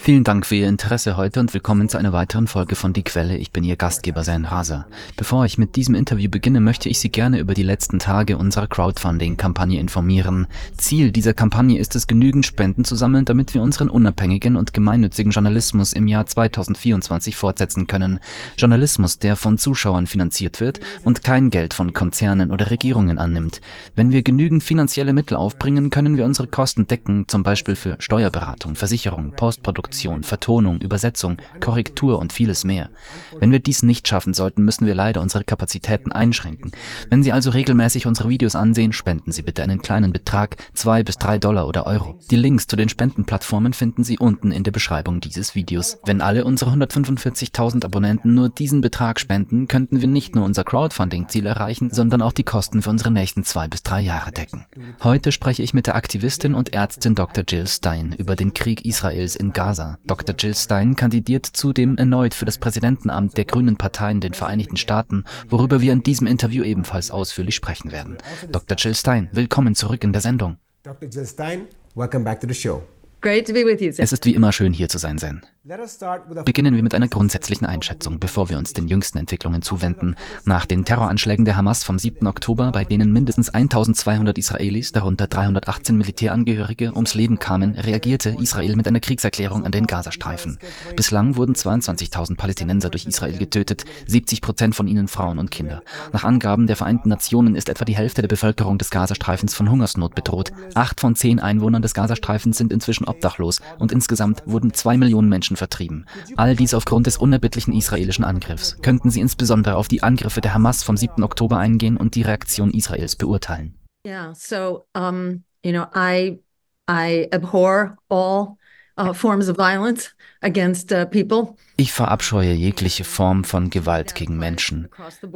Vielen Dank für Ihr Interesse heute und willkommen zu einer weiteren Folge von Die Quelle. Ich bin Ihr Gastgeber Sein Raser. Bevor ich mit diesem Interview beginne, möchte ich Sie gerne über die letzten Tage unserer Crowdfunding-Kampagne informieren. Ziel dieser Kampagne ist es, genügend Spenden zu sammeln, damit wir unseren unabhängigen und gemeinnützigen Journalismus im Jahr 2024 fortsetzen können. Journalismus, der von Zuschauern finanziert wird und kein Geld von Konzernen oder Regierungen annimmt. Wenn wir genügend finanzielle Mittel aufbringen, können wir unsere Kosten decken, zum Beispiel für Steuerberatung Beratung, Versicherung, Postproduktion, Vertonung, Übersetzung, Korrektur und vieles mehr. Wenn wir dies nicht schaffen sollten, müssen wir leider unsere Kapazitäten einschränken. Wenn Sie also regelmäßig unsere Videos ansehen, spenden Sie bitte einen kleinen Betrag, zwei bis drei Dollar oder Euro. Die Links zu den Spendenplattformen finden Sie unten in der Beschreibung dieses Videos. Wenn alle unsere 145.000 Abonnenten nur diesen Betrag spenden, könnten wir nicht nur unser Crowdfunding-Ziel erreichen, sondern auch die Kosten für unsere nächsten zwei bis drei Jahre decken. Heute spreche ich mit der Aktivistin und Ärztin Dr. Jill Stein über den Krieg Israels in Gaza. Dr. Jill Stein kandidiert zudem erneut für das Präsidentenamt der Grünen Partei in den Vereinigten Staaten, worüber wir in diesem Interview ebenfalls ausführlich sprechen werden. Dr. Jill Stein, willkommen zurück in der Sendung. Dr. Jill Stein, welcome back to the show. Great to be with you, Es ist wie immer schön hier zu sein, Zen. Beginnen wir mit einer grundsätzlichen Einschätzung, bevor wir uns den jüngsten Entwicklungen zuwenden. Nach den Terroranschlägen der Hamas vom 7. Oktober, bei denen mindestens 1200 Israelis, darunter 318 Militärangehörige, ums Leben kamen, reagierte Israel mit einer Kriegserklärung an den Gazastreifen. Bislang wurden 22.000 Palästinenser durch Israel getötet, 70 Prozent von ihnen Frauen und Kinder. Nach Angaben der Vereinten Nationen ist etwa die Hälfte der Bevölkerung des Gazastreifens von Hungersnot bedroht. Acht von zehn Einwohnern des Gazastreifens sind inzwischen obdachlos und insgesamt wurden zwei Millionen Menschen Menschen vertrieben. All dies aufgrund des unerbittlichen israelischen Angriffs. Könnten Sie insbesondere auf die Angriffe der Hamas vom 7. Oktober eingehen und die Reaktion Israels beurteilen? Yeah, so um, you know, I I abhor all uh, forms of violence against uh, people. Ich verabscheue jegliche Form von Gewalt gegen Menschen.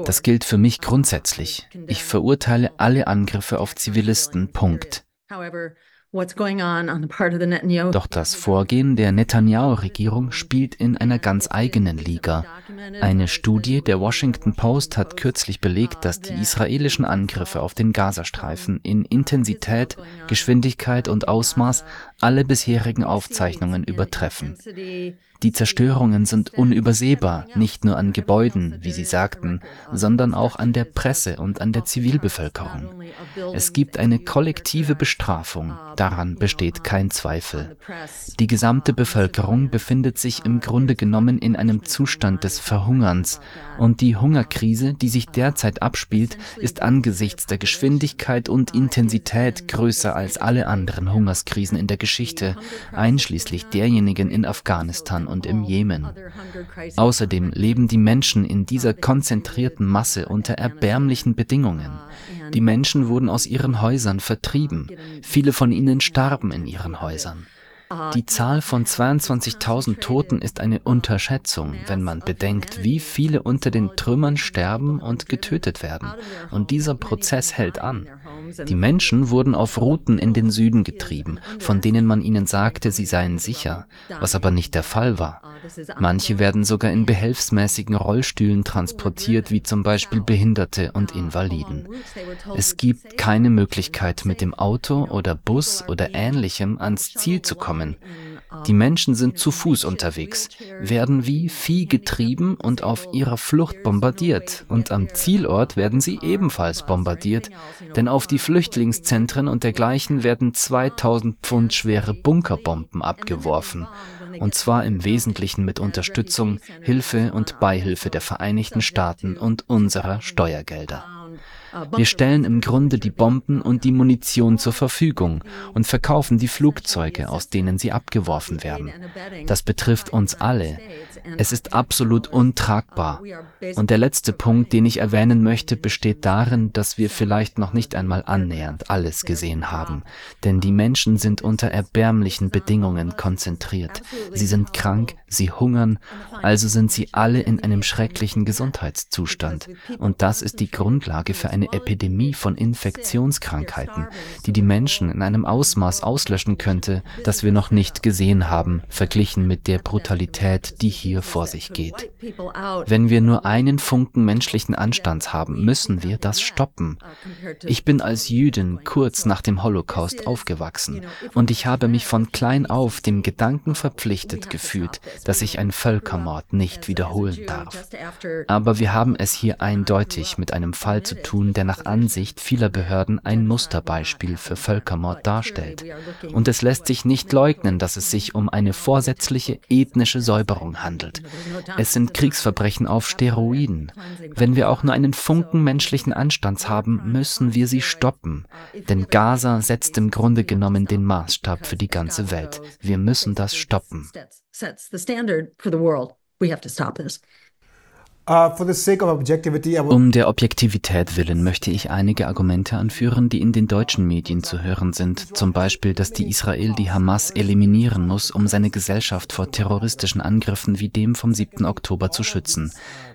Das gilt für mich grundsätzlich. Ich verurteile alle Angriffe auf Zivilisten. Punkt. Doch das Vorgehen der Netanyahu-Regierung spielt in einer ganz eigenen Liga. Eine Studie der Washington Post hat kürzlich belegt, dass die israelischen Angriffe auf den Gazastreifen in Intensität, Geschwindigkeit und Ausmaß alle bisherigen Aufzeichnungen übertreffen. Die Zerstörungen sind unübersehbar, nicht nur an Gebäuden, wie Sie sagten, sondern auch an der Presse und an der Zivilbevölkerung. Es gibt eine kollektive Bestrafung, daran besteht kein Zweifel. Die gesamte Bevölkerung befindet sich im Grunde genommen in einem Zustand des Verhungerns, und die Hungerkrise, die sich derzeit abspielt, ist angesichts der Geschwindigkeit und Intensität größer als alle anderen Hungerskrisen in der Geschichte, einschließlich derjenigen in Afghanistan und im Jemen. Außerdem leben die Menschen in dieser konzentrierten Masse unter erbärmlichen Bedingungen. Die Menschen wurden aus ihren Häusern vertrieben. Viele von ihnen starben in ihren Häusern. Die Zahl von 22.000 Toten ist eine Unterschätzung, wenn man bedenkt, wie viele unter den Trümmern sterben und getötet werden. Und dieser Prozess hält an. Die Menschen wurden auf Routen in den Süden getrieben, von denen man ihnen sagte, sie seien sicher, was aber nicht der Fall war. Manche werden sogar in behelfsmäßigen Rollstühlen transportiert, wie zum Beispiel Behinderte und Invaliden. Es gibt keine Möglichkeit, mit dem Auto oder Bus oder ähnlichem ans Ziel zu kommen. Die Menschen sind zu Fuß unterwegs, werden wie Vieh getrieben und auf ihrer Flucht bombardiert. Und am Zielort werden sie ebenfalls bombardiert, denn auf die Flüchtlingszentren und dergleichen werden 2000 Pfund schwere Bunkerbomben abgeworfen und zwar im Wesentlichen mit Unterstützung, Hilfe und Beihilfe der Vereinigten Staaten und unserer Steuergelder. Wir stellen im Grunde die Bomben und die Munition zur Verfügung und verkaufen die Flugzeuge, aus denen sie abgeworfen werden. Das betrifft uns alle. Es ist absolut untragbar. Und der letzte Punkt, den ich erwähnen möchte, besteht darin, dass wir vielleicht noch nicht einmal annähernd alles gesehen haben. Denn die Menschen sind unter erbärmlichen Bedingungen konzentriert. Sie sind krank, sie hungern, also sind sie alle in einem schrecklichen Gesundheitszustand. Und das ist die Grundlage für eine Epidemie von Infektionskrankheiten, die die Menschen in einem Ausmaß auslöschen könnte, das wir noch nicht gesehen haben, verglichen mit der Brutalität, die hier vor sich geht. Wenn wir nur einen Funken menschlichen Anstands haben, müssen wir das stoppen. Ich bin als Jüdin kurz nach dem Holocaust aufgewachsen und ich habe mich von klein auf dem Gedanken verpflichtet gefühlt, dass ich ein Völkermord nicht wiederholen darf. Aber wir haben es hier eindeutig mit einem Fall zu tun, der nach Ansicht vieler Behörden ein Musterbeispiel für Völkermord darstellt. Und es lässt sich nicht leugnen, dass es sich um eine vorsätzliche ethnische Säuberung handelt. Es sind Kriegsverbrechen auf Steroiden. Wenn wir auch nur einen Funken menschlichen Anstands haben, müssen wir sie stoppen. Denn Gaza setzt im Grunde genommen den Maßstab für die ganze Welt. Wir müssen das stoppen. Uh, um der Objektivität willen möchte ich einige Argumente anführen, die in den deutschen Medien zu hören sind. Zum Beispiel, dass die Israel die Hamas eliminieren muss, um seine Gesellschaft vor terroristischen Angriffen wie dem vom 7. Oktober zu schützen.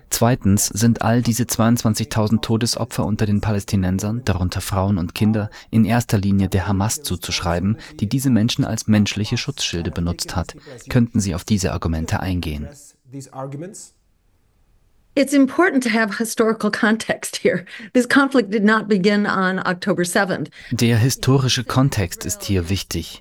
Zweitens sind all diese 22.000 Todesopfer unter den Palästinensern, darunter Frauen und Kinder, in erster Linie der Hamas zuzuschreiben, die diese Menschen als menschliche Schutzschilde benutzt hat. Könnten Sie auf diese Argumente eingehen? It's important to have historical context here. This conflict did not begin on October 7th. Der historische Kontext ist hier wichtig.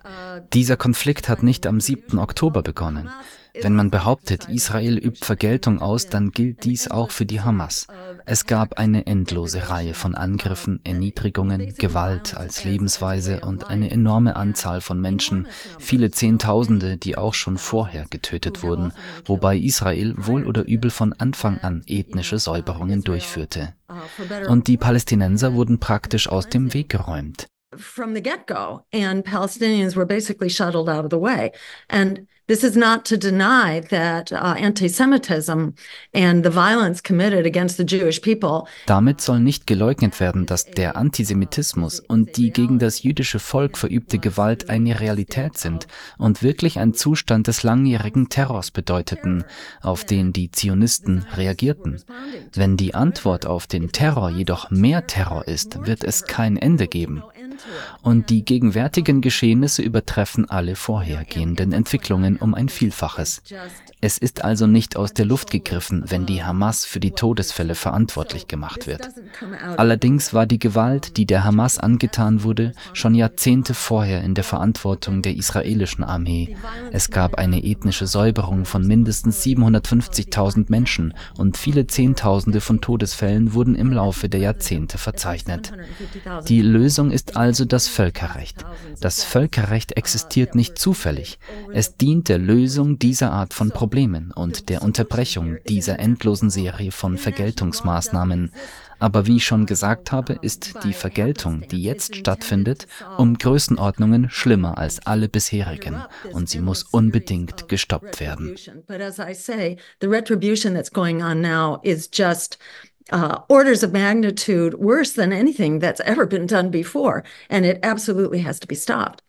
Dieser Konflikt hat nicht am 7. Oktober begonnen. Wenn man behauptet, Israel übt Vergeltung aus, dann gilt dies auch für die Hamas. Es gab eine endlose Reihe von Angriffen, Erniedrigungen, Gewalt als Lebensweise und eine enorme Anzahl von Menschen, viele Zehntausende, die auch schon vorher getötet wurden, wobei Israel wohl oder übel von Anfang an ethnische Säuberungen durchführte. Und die Palästinenser wurden praktisch aus dem Weg geräumt. From the get-go, and Palestinians were basically shuttled out of the way. And This is not to deny that uh, anti-Semitism and the violence committed against the Jewish people. Damit soll nicht geleugnet werden, dass der Antisemitismus und die gegen das jüdische Volk verübte Gewalt eine Realität sind und wirklich ein Zustand des langjährigen Terrors bedeuteten, auf den die Zionisten reagierten. Wenn die Antwort auf den Terror jedoch mehr Terror ist, wird es kein Ende geben. Und die gegenwärtigen Geschehnisse übertreffen alle vorhergehenden Entwicklungen um ein Vielfaches. Es ist also nicht aus der Luft gegriffen, wenn die Hamas für die Todesfälle verantwortlich gemacht wird. Allerdings war die Gewalt, die der Hamas angetan wurde, schon Jahrzehnte vorher in der Verantwortung der israelischen Armee. Es gab eine ethnische Säuberung von mindestens 750.000 Menschen und viele Zehntausende von Todesfällen wurden im Laufe der Jahrzehnte verzeichnet. Die Lösung ist also das Völkerrecht. Das Völkerrecht existiert nicht zufällig. Es dient der Lösung dieser Art von Problemen und der Unterbrechung dieser endlosen Serie von Vergeltungsmaßnahmen. Aber wie ich schon gesagt habe, ist die Vergeltung, die jetzt stattfindet, um Größenordnungen schlimmer als alle bisherigen und sie muss unbedingt gestoppt werden. Uh, orders of magnitude worse than anything that's ever been done before, and it absolutely has to be stopped.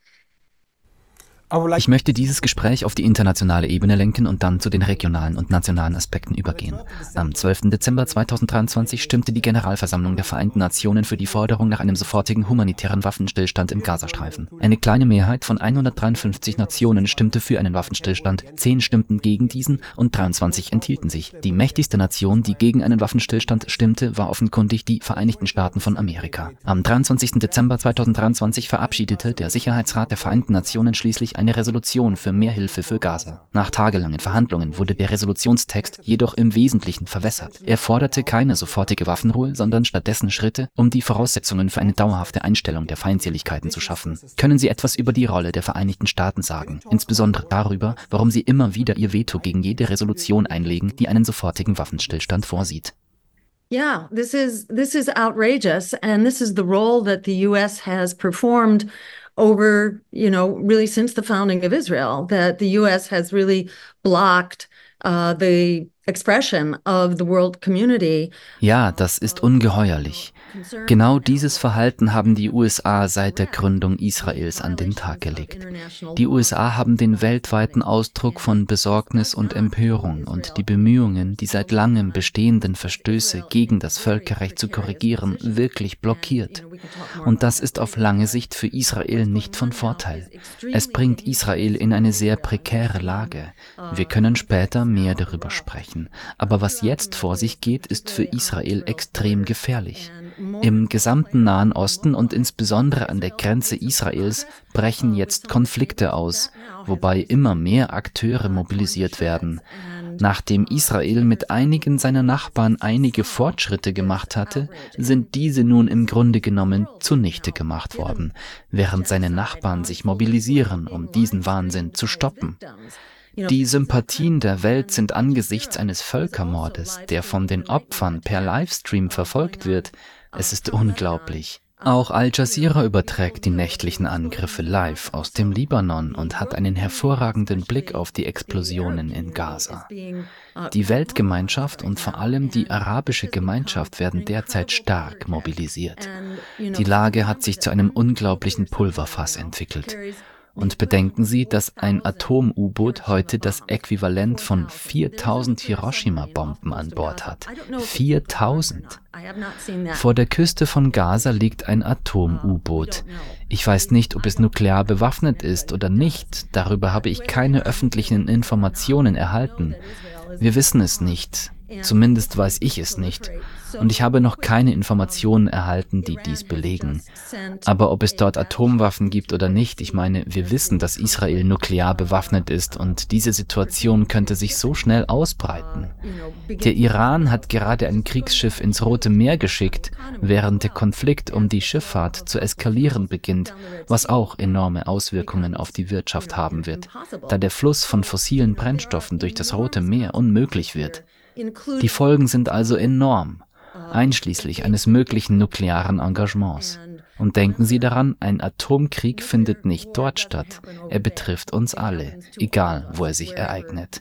Ich möchte dieses Gespräch auf die internationale Ebene lenken und dann zu den regionalen und nationalen Aspekten übergehen. Am 12. Dezember 2023 stimmte die Generalversammlung der Vereinten Nationen für die Forderung nach einem sofortigen humanitären Waffenstillstand im Gazastreifen. Eine kleine Mehrheit von 153 Nationen stimmte für einen Waffenstillstand, 10 stimmten gegen diesen und 23 enthielten sich. Die mächtigste Nation, die gegen einen Waffenstillstand stimmte, war offenkundig die Vereinigten Staaten von Amerika. Am 23. Dezember 2023 verabschiedete der Sicherheitsrat der Vereinten Nationen schließlich eine Resolution für mehr Hilfe für Gaza. Nach tagelangen Verhandlungen wurde der Resolutionstext jedoch im Wesentlichen verwässert. Er forderte keine sofortige Waffenruhe, sondern stattdessen Schritte, um die Voraussetzungen für eine dauerhafte Einstellung der Feindseligkeiten zu schaffen. Können Sie etwas über die Rolle der Vereinigten Staaten sagen, insbesondere darüber, warum sie immer wieder ihr Veto gegen jede Resolution einlegen, die einen sofortigen Waffenstillstand vorsieht? Yeah, this is this is outrageous and this is the role that the US has performed over, you know, really since the founding of Israel, that the U.S. has really blocked uh, the expression of the world community. Ja, das ist ungeheuerlich. Genau dieses Verhalten haben die USA seit der Gründung Israels an den Tag gelegt. Die USA haben den weltweiten Ausdruck von Besorgnis und Empörung und die Bemühungen, die seit langem bestehenden Verstöße gegen das Völkerrecht zu korrigieren, wirklich blockiert. Und das ist auf lange Sicht für Israel nicht von Vorteil. Es bringt Israel in eine sehr prekäre Lage. Wir können später mehr darüber sprechen. Aber was jetzt vor sich geht, ist für Israel extrem gefährlich. Im gesamten Nahen Osten und insbesondere an der Grenze Israels brechen jetzt Konflikte aus, wobei immer mehr Akteure mobilisiert werden. Nachdem Israel mit einigen seiner Nachbarn einige Fortschritte gemacht hatte, sind diese nun im Grunde genommen zunichte gemacht worden, während seine Nachbarn sich mobilisieren, um diesen Wahnsinn zu stoppen. Die Sympathien der Welt sind angesichts eines Völkermordes, der von den Opfern per Livestream verfolgt wird, es ist unglaublich. Auch Al Jazeera überträgt die nächtlichen Angriffe live aus dem Libanon und hat einen hervorragenden Blick auf die Explosionen in Gaza. Die Weltgemeinschaft und vor allem die arabische Gemeinschaft werden derzeit stark mobilisiert. Die Lage hat sich zu einem unglaublichen Pulverfass entwickelt. Und bedenken Sie, dass ein Atom-U-Boot heute das Äquivalent von 4000 Hiroshima-Bomben an Bord hat. 4000! Vor der Küste von Gaza liegt ein Atom-U-Boot. Ich weiß nicht, ob es nuklear bewaffnet ist oder nicht. Darüber habe ich keine öffentlichen Informationen erhalten. Wir wissen es nicht. Zumindest weiß ich es nicht. Und ich habe noch keine Informationen erhalten, die dies belegen. Aber ob es dort Atomwaffen gibt oder nicht, ich meine, wir wissen, dass Israel nuklear bewaffnet ist und diese Situation könnte sich so schnell ausbreiten. Der Iran hat gerade ein Kriegsschiff ins Rote Meer geschickt, während der Konflikt um die Schifffahrt zu eskalieren beginnt, was auch enorme Auswirkungen auf die Wirtschaft haben wird, da der Fluss von fossilen Brennstoffen durch das Rote Meer unmöglich wird. Die Folgen sind also enorm, einschließlich eines möglichen nuklearen Engagements. Und denken Sie daran, ein Atomkrieg findet nicht dort statt. Er betrifft uns alle, egal wo er sich ereignet.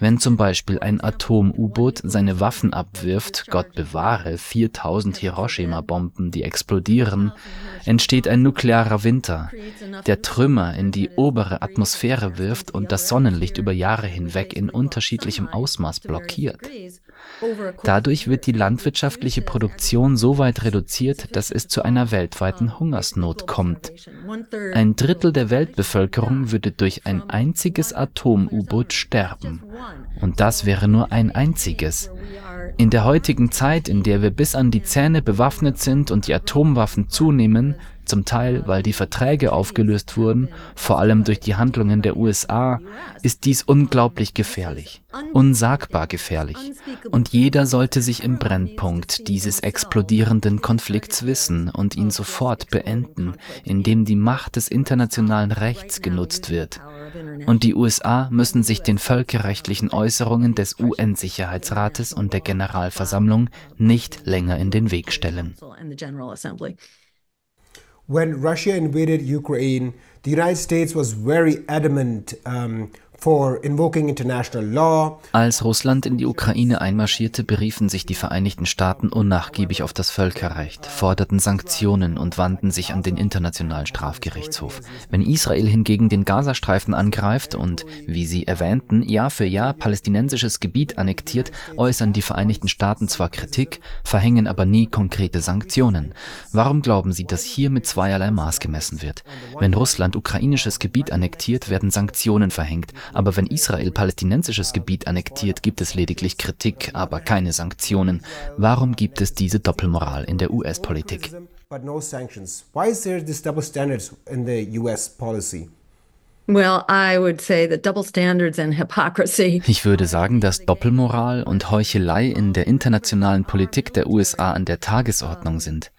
Wenn zum Beispiel ein Atom-U-Boot seine Waffen abwirft, Gott bewahre, 4000 Hiroshima-Bomben, die explodieren, entsteht ein nuklearer Winter, der Trümmer in die obere Atmosphäre wirft und das Sonnenlicht über Jahre hinweg in unterschiedlichem Ausmaß blockiert. Dadurch wird die landwirtschaftliche Produktion so weit reduziert, dass es zu einer weltweiten Hungersnot kommt. Ein Drittel der Weltbevölkerung würde durch ein einziges Atom-U-Boot sterben. Und das wäre nur ein einziges. In der heutigen Zeit, in der wir bis an die Zähne bewaffnet sind und die Atomwaffen zunehmen, zum Teil weil die Verträge aufgelöst wurden, vor allem durch die Handlungen der USA, ist dies unglaublich gefährlich, unsagbar gefährlich. Und jeder sollte sich im Brennpunkt dieses explodierenden Konflikts wissen und ihn sofort beenden, indem die Macht des internationalen Rechts genutzt wird. Und die USA müssen sich den völkerrechtlichen Äußerungen des UN-Sicherheitsrates und der Generalversammlung nicht länger in den Weg stellen. When Russia invaded Ukraine, the United States was very adamant um, Als Russland in die Ukraine einmarschierte, beriefen sich die Vereinigten Staaten unnachgiebig auf das Völkerrecht, forderten Sanktionen und wandten sich an den Internationalen Strafgerichtshof. Wenn Israel hingegen den Gazastreifen angreift und, wie Sie erwähnten, Jahr für Jahr palästinensisches Gebiet annektiert, äußern die Vereinigten Staaten zwar Kritik, verhängen aber nie konkrete Sanktionen. Warum glauben Sie, dass hier mit zweierlei Maß gemessen wird? Wenn Russland ukrainisches Gebiet annektiert, werden Sanktionen verhängt, aber wenn Israel palästinensisches Gebiet annektiert, gibt es lediglich Kritik, aber keine Sanktionen. Warum gibt es diese Doppelmoral in der US-Politik? But no sanctions. Why is there this double standards in the US policy? Ich würde sagen, dass Doppelmoral und Heuchelei in der internationalen Politik der USA an der Tagesordnung sind.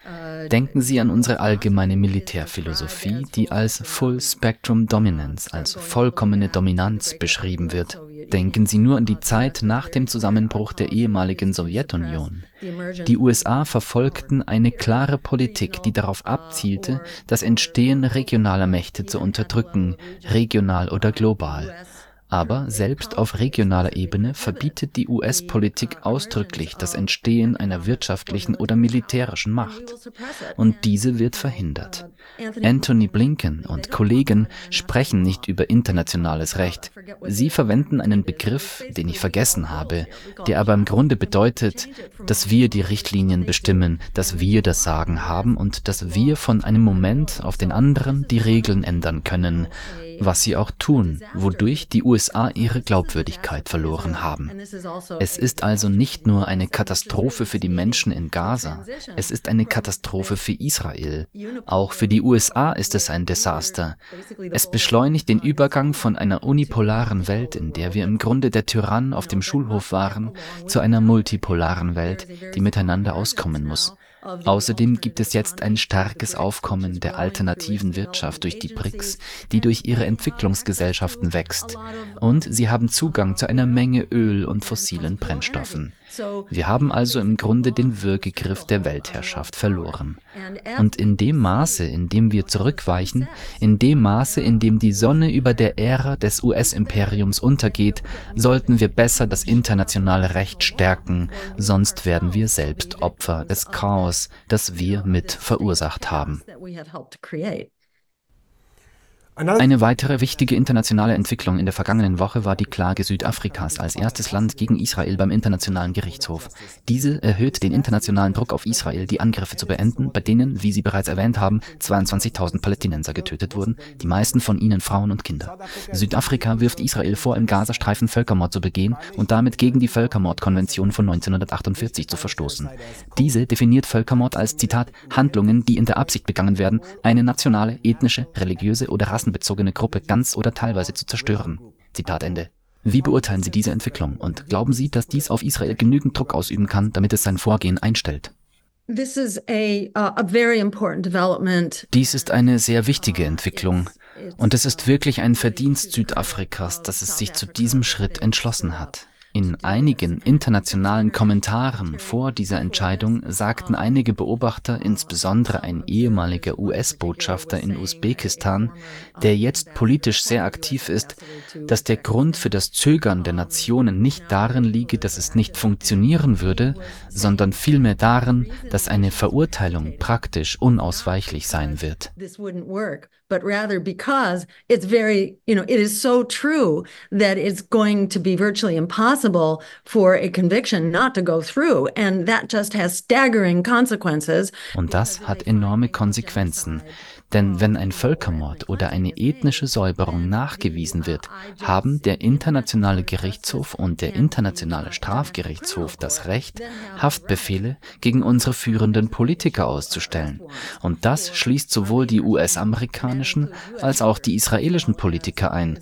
Denken Sie an unsere allgemeine Militärphilosophie, die als Full Spectrum Dominance, als vollkommene Dominanz beschrieben wird. Denken Sie nur an die Zeit nach dem Zusammenbruch der ehemaligen Sowjetunion. Die USA verfolgten eine klare Politik, die darauf abzielte, das Entstehen regionaler Mächte zu unterdrücken, regional oder global. Aber selbst auf regionaler Ebene verbietet die US-Politik ausdrücklich das Entstehen einer wirtschaftlichen oder militärischen Macht. Und diese wird verhindert. Anthony Blinken und Kollegen sprechen nicht über internationales Recht. Sie verwenden einen Begriff, den ich vergessen habe, der aber im Grunde bedeutet, dass wir die Richtlinien bestimmen, dass wir das Sagen haben und dass wir von einem Moment auf den anderen die Regeln ändern können was sie auch tun, wodurch die USA ihre Glaubwürdigkeit verloren haben. Es ist also nicht nur eine Katastrophe für die Menschen in Gaza, es ist eine Katastrophe für Israel. Auch für die USA ist es ein Desaster. Es beschleunigt den Übergang von einer unipolaren Welt, in der wir im Grunde der Tyrann auf dem Schulhof waren, zu einer multipolaren Welt, die miteinander auskommen muss. Außerdem gibt es jetzt ein starkes Aufkommen der alternativen Wirtschaft durch die BRICS, die durch ihre Entwicklungsgesellschaften wächst. Und sie haben Zugang zu einer Menge Öl und fossilen Brennstoffen. Wir haben also im Grunde den Würgegriff der Weltherrschaft verloren. Und in dem Maße, in dem wir zurückweichen, in dem Maße, in dem die Sonne über der Ära des US-Imperiums untergeht, sollten wir besser das internationale Recht stärken, sonst werden wir selbst Opfer des Chaos, das wir mit verursacht haben. Eine weitere wichtige internationale Entwicklung in der vergangenen Woche war die Klage Südafrikas als erstes Land gegen Israel beim Internationalen Gerichtshof. Diese erhöht den internationalen Druck auf Israel, die Angriffe zu beenden, bei denen, wie Sie bereits erwähnt haben, 22.000 Palästinenser getötet wurden, die meisten von ihnen Frauen und Kinder. Südafrika wirft Israel vor, im Gazastreifen Völkermord zu begehen und damit gegen die Völkermordkonvention von 1948 zu verstoßen. Diese definiert Völkermord als Zitat Handlungen, die in der Absicht begangen werden, eine nationale, ethnische, religiöse oder rassische rassenbezogene Gruppe ganz oder teilweise zu zerstören. Zitat Ende. Wie beurteilen Sie diese Entwicklung und glauben Sie, dass dies auf Israel genügend Druck ausüben kann, damit es sein Vorgehen einstellt? Uh, Dies ist eine sehr wichtige Entwicklung. Und es ist wirklich ein Verdienst Südafrikas, dass es sich zu diesem Schritt entschlossen hat. In einigen internationalen Kommentaren vor dieser Entscheidung sagten einige Beobachter, insbesondere ein ehemaliger US-Botschafter in Usbekistan, der jetzt politisch sehr aktiv ist, dass der Grund für das Zögern der Nationen nicht darin liege, dass es nicht funktionieren würde, sondern vielmehr darin, dass eine Verurteilung praktisch unausweichlich sein wird. But rather because it's very, you know, it is so true that it's going to be virtually impossible for a conviction not to go through. And that just has staggering consequences. Und das hat enorme Konsequenzen. Denn wenn ein Völkermord oder eine ethnische Säuberung nachgewiesen wird, haben der Internationale Gerichtshof und der Internationale Strafgerichtshof das Recht, Haftbefehle gegen unsere führenden Politiker auszustellen. Und das schließt sowohl die US-amerikanischen als auch die israelischen Politiker ein.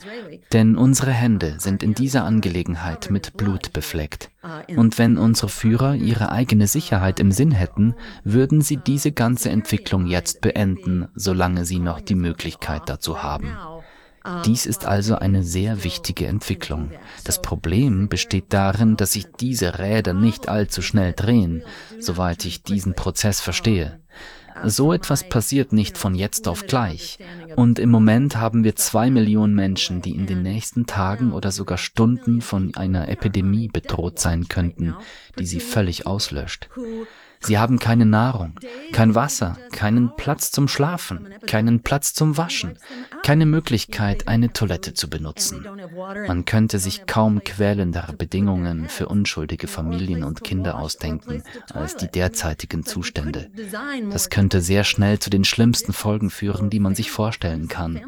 Denn unsere Hände sind in dieser Angelegenheit mit Blut befleckt. Und wenn unsere Führer ihre eigene Sicherheit im Sinn hätten, würden sie diese ganze Entwicklung jetzt beenden, solange sie noch die Möglichkeit dazu haben. Dies ist also eine sehr wichtige Entwicklung. Das Problem besteht darin, dass sich diese Räder nicht allzu schnell drehen, soweit ich diesen Prozess verstehe. So etwas passiert nicht von jetzt auf gleich. Und im Moment haben wir zwei Millionen Menschen, die in den nächsten Tagen oder sogar Stunden von einer Epidemie bedroht sein könnten, die sie völlig auslöscht. Sie haben keine Nahrung, kein Wasser, keinen Platz zum Schlafen, keinen Platz zum Waschen, keine Möglichkeit, eine Toilette zu benutzen. Man könnte sich kaum quälendere Bedingungen für unschuldige Familien und Kinder ausdenken als die derzeitigen Zustände. Das könnte sehr schnell zu den schlimmsten Folgen führen, die man sich vorstellen kann.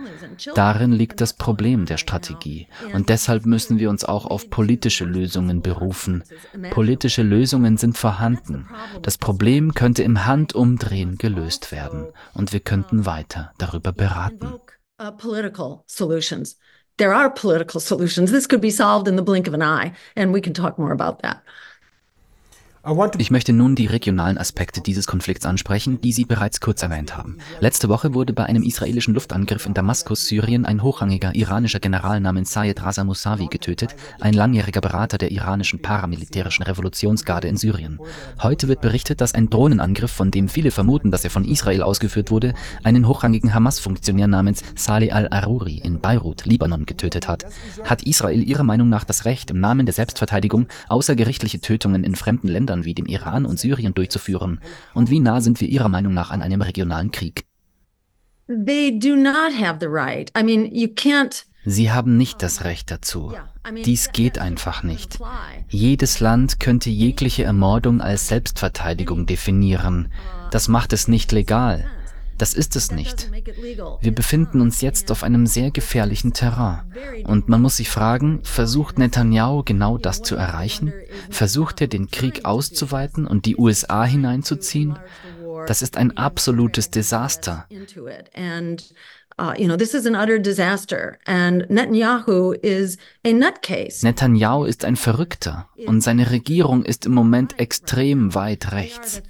Darin liegt das Problem der Strategie und deshalb müssen wir uns auch auf politische Lösungen berufen. Politische Lösungen sind vorhanden. Das Problem könnte im Handumdrehen gelöst werden und wir könnten weiter darüber beraten. Uh, political solutions. There are political solutions. This could be solved in the blink of an eye, and we can talk more about that. Ich möchte nun die regionalen Aspekte dieses Konflikts ansprechen, die Sie bereits kurz erwähnt haben. Letzte Woche wurde bei einem israelischen Luftangriff in Damaskus, Syrien, ein hochrangiger iranischer General namens Sayed Raza Mousavi getötet, ein langjähriger Berater der iranischen paramilitärischen Revolutionsgarde in Syrien. Heute wird berichtet, dass ein Drohnenangriff, von dem viele vermuten, dass er von Israel ausgeführt wurde, einen hochrangigen Hamas-Funktionär namens Saleh al-Aruri in Beirut, Libanon, getötet hat. Hat Israel Ihrer Meinung nach das Recht, im Namen der Selbstverteidigung außergerichtliche Tötungen in fremden Ländern Ländern wie dem Iran und Syrien durchzuführen? Und wie nah sind wir Ihrer Meinung nach an einem regionalen Krieg? Sie haben nicht das Recht dazu. Dies geht einfach nicht. Jedes Land könnte jegliche Ermordung als Selbstverteidigung definieren. Das macht es nicht legal. Das ist es nicht. Wir befinden uns jetzt auf einem sehr gefährlichen Terrain. Und man muss sich fragen, versucht Netanyahu genau das zu erreichen? Versucht er den Krieg auszuweiten und die USA hineinzuziehen? Das ist ein absolutes Desaster. Uh, you know, this is an utter disaster. And Netanyahu is a nutcase. Netanyahu ist ein Verrückter und seine Regierung ist im Moment extrem weit rechts.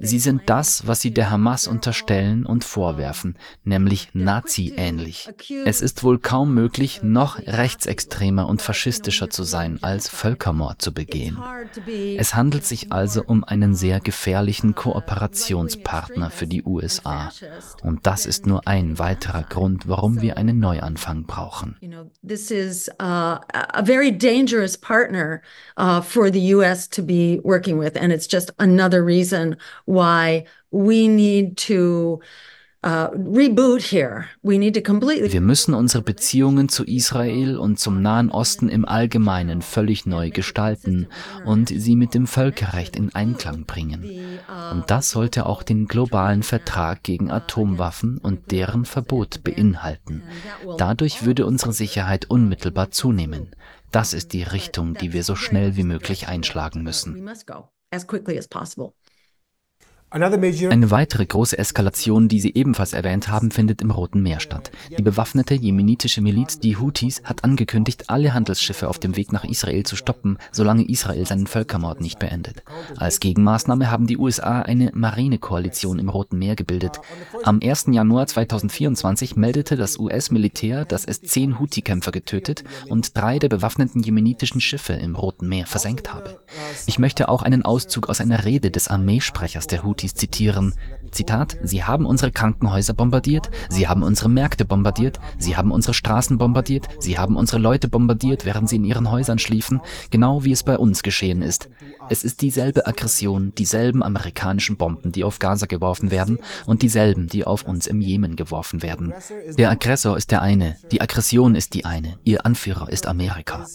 Sie sind das, was sie der Hamas unterstellen und vorwerfen, nämlich Nazi-ähnlich. Es ist wohl kaum möglich, noch rechtsextremer und faschistischer zu sein, als Völkermord zu begehen. Es handelt sich also um einen sehr gefährlichen Kooperationspartner für die USA. Und das ist nur ein weiterer Grund, warum wir einen Neuanfang brauchen. This is uh, a very dangerous partner uh, for the US to be working with and it's just another reason why we need to wir müssen unsere Beziehungen zu Israel und zum Nahen Osten im Allgemeinen völlig neu gestalten und sie mit dem Völkerrecht in Einklang bringen. Und das sollte auch den globalen Vertrag gegen Atomwaffen und deren Verbot beinhalten. Dadurch würde unsere Sicherheit unmittelbar zunehmen. Das ist die Richtung, die wir so schnell wie möglich einschlagen müssen. Eine weitere große Eskalation, die Sie ebenfalls erwähnt haben, findet im Roten Meer statt. Die bewaffnete jemenitische Miliz, die Houthis, hat angekündigt, alle Handelsschiffe auf dem Weg nach Israel zu stoppen, solange Israel seinen Völkermord nicht beendet. Als Gegenmaßnahme haben die USA eine Marinekoalition im Roten Meer gebildet. Am 1. Januar 2024 meldete das US-Militär, dass es zehn Houthi-Kämpfer getötet und drei der bewaffneten jemenitischen Schiffe im Roten Meer versenkt habe. Ich möchte auch einen Auszug aus einer Rede des Armeesprechers der Houthi Houthis zitieren. Zitat, Sie haben unsere Krankenhäuser bombardiert, Sie haben unsere Märkte bombardiert, Sie haben unsere Straßen bombardiert, Sie haben unsere Leute bombardiert, während sie in ihren Häusern schliefen, genau wie es bei uns geschehen ist. Es ist dieselbe Aggression, dieselben amerikanischen Bomben, die auf Gaza geworfen werden und dieselben, die auf uns im Jemen geworfen werden. Der Aggressor ist der eine, die Aggression ist die eine, ihr Anführer ist Amerika.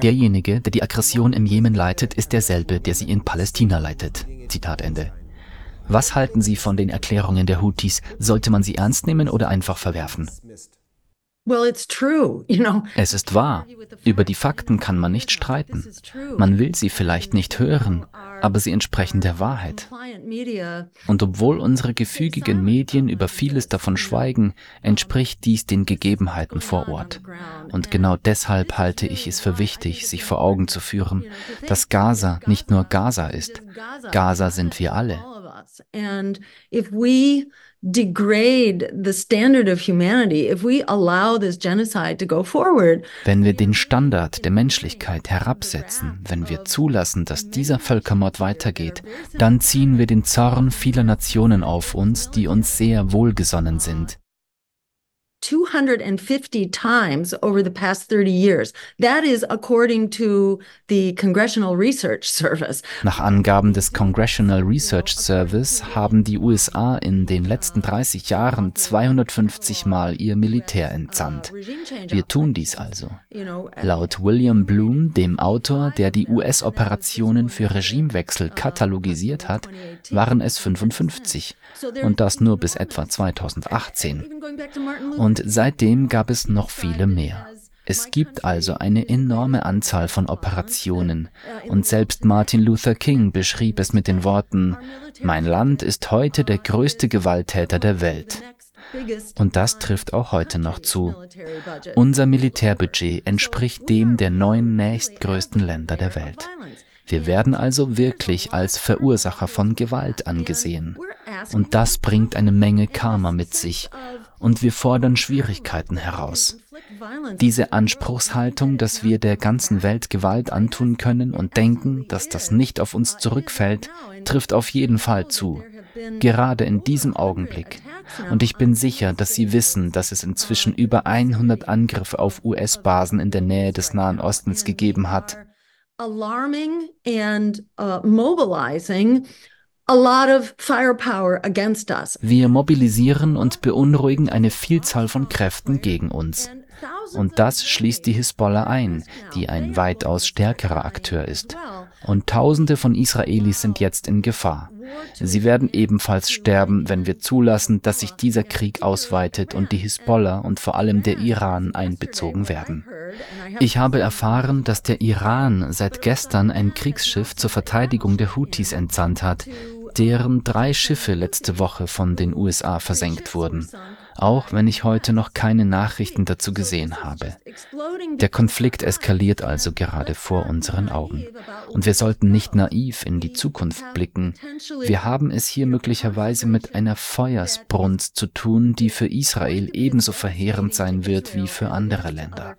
Derjenige, der die Aggression im Jemen leitet, ist derselbe, der sie in Palästina leitet. Zitat Ende. Was halten Sie von den Erklärungen der Houthis? Sollte man sie ernst nehmen oder einfach verwerfen? Es ist wahr. Über die Fakten kann man nicht streiten. Man will sie vielleicht nicht hören, aber sie entsprechen der Wahrheit. Und obwohl unsere gefügigen Medien über vieles davon schweigen, entspricht dies den Gegebenheiten vor Ort. Und genau deshalb halte ich es für wichtig, sich vor Augen zu führen, dass Gaza nicht nur Gaza ist. Gaza sind wir alle. And if we degrade the standard of humanity, if we allow this genocide to go forward. Wenn wir den Standard der Menschlichkeit herabsetzen, wenn wir zulassen, dass dieser Völkermord weitergeht, dann ziehen wir den Zorn vieler Nationen auf uns, die uns sehr wohlgesonnen sind. 250 times over the past 30 years. That is according to the Congressional Research Service. Nach Angaben des Congressional Research Service haben die USA in den letzten 30 Jahren 250 Mal ihr Militär entsandt. Wir tun dies also. Laut William Bloom, dem Autor, der die US-Operationen für Regimewechsel katalogisiert hat, waren es 55 und das nur bis etwa 2018. Und seitdem gab es noch viele mehr. Es gibt also eine enorme Anzahl von Operationen, und selbst Martin Luther King beschrieb es mit den Worten, Mein Land ist heute der größte Gewalttäter der Welt. Und das trifft auch heute noch zu. Unser Militärbudget entspricht dem der neun nächstgrößten Länder der Welt. Wir werden also wirklich als Verursacher von Gewalt angesehen. Und das bringt eine Menge Karma mit sich. Und wir fordern Schwierigkeiten heraus. Diese Anspruchshaltung, dass wir der ganzen Welt Gewalt antun können und denken, dass das nicht auf uns zurückfällt, trifft auf jeden Fall zu. Gerade in diesem Augenblick. Und ich bin sicher, dass Sie wissen, dass es inzwischen über 100 Angriffe auf US-Basen in der Nähe des Nahen Ostens gegeben hat. Alarming and uh, mobilizing wir mobilisieren und beunruhigen eine Vielzahl von Kräften gegen uns. Und das schließt die Hisbollah ein, die ein weitaus stärkerer Akteur ist. Und Tausende von Israelis sind jetzt in Gefahr. Sie werden ebenfalls sterben, wenn wir zulassen, dass sich dieser Krieg ausweitet und die Hisbollah und vor allem der Iran einbezogen werden. Ich habe erfahren, dass der Iran seit gestern ein Kriegsschiff zur Verteidigung der Houthis entsandt hat, deren drei Schiffe letzte Woche von den USA versenkt wurden auch wenn ich heute noch keine Nachrichten dazu gesehen habe. Der Konflikt eskaliert also gerade vor unseren Augen. Und wir sollten nicht naiv in die Zukunft blicken. Wir haben es hier möglicherweise mit einer Feuersbrunst zu tun, die für Israel ebenso verheerend sein wird wie für andere Länder.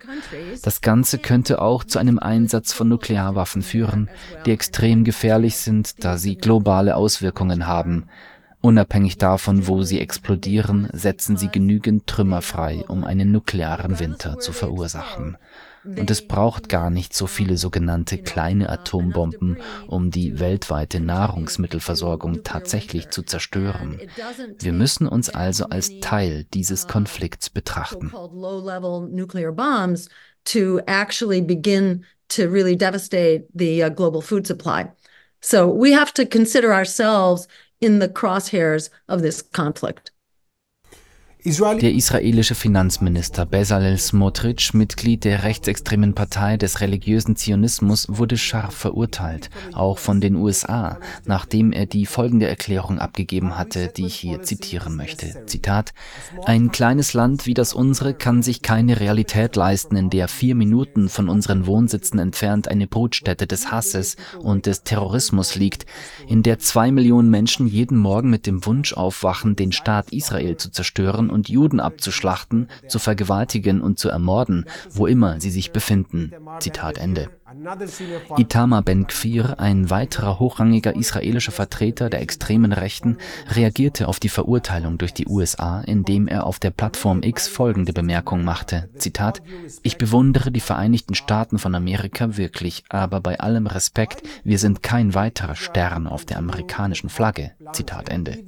Das Ganze könnte auch zu einem Einsatz von Nuklearwaffen führen, die extrem gefährlich sind, da sie globale Auswirkungen haben. Unabhängig davon, wo sie explodieren, setzen sie genügend Trümmer frei, um einen nuklearen Winter zu verursachen. Und es braucht gar nicht so viele sogenannte kleine Atombomben, um die weltweite Nahrungsmittelversorgung tatsächlich zu zerstören. Wir müssen uns also als Teil dieses Konflikts betrachten. uh. So we have to consider ourselves in the crosshairs of this conflict. Der israelische Finanzminister Bezalel Smotrich, Mitglied der rechtsextremen Partei des religiösen Zionismus, wurde scharf verurteilt, auch von den USA, nachdem er die folgende Erklärung abgegeben hatte, die ich hier zitieren möchte. Zitat: Ein kleines Land wie das unsere kann sich keine Realität leisten, in der vier Minuten von unseren Wohnsitzen entfernt eine Brutstätte des Hasses und des Terrorismus liegt, in der zwei Millionen Menschen jeden Morgen mit dem Wunsch aufwachen, den Staat Israel zu zerstören und Juden abzuschlachten, zu vergewaltigen und zu ermorden, wo immer sie sich befinden. Zitat Ende. Itamar Ben-Gvir, ein weiterer hochrangiger israelischer Vertreter der extremen Rechten, reagierte auf die Verurteilung durch die USA, indem er auf der Plattform X folgende Bemerkung machte. Zitat, ich bewundere die Vereinigten Staaten von Amerika wirklich, aber bei allem Respekt, wir sind kein weiterer Stern auf der amerikanischen Flagge. Zitat Ende.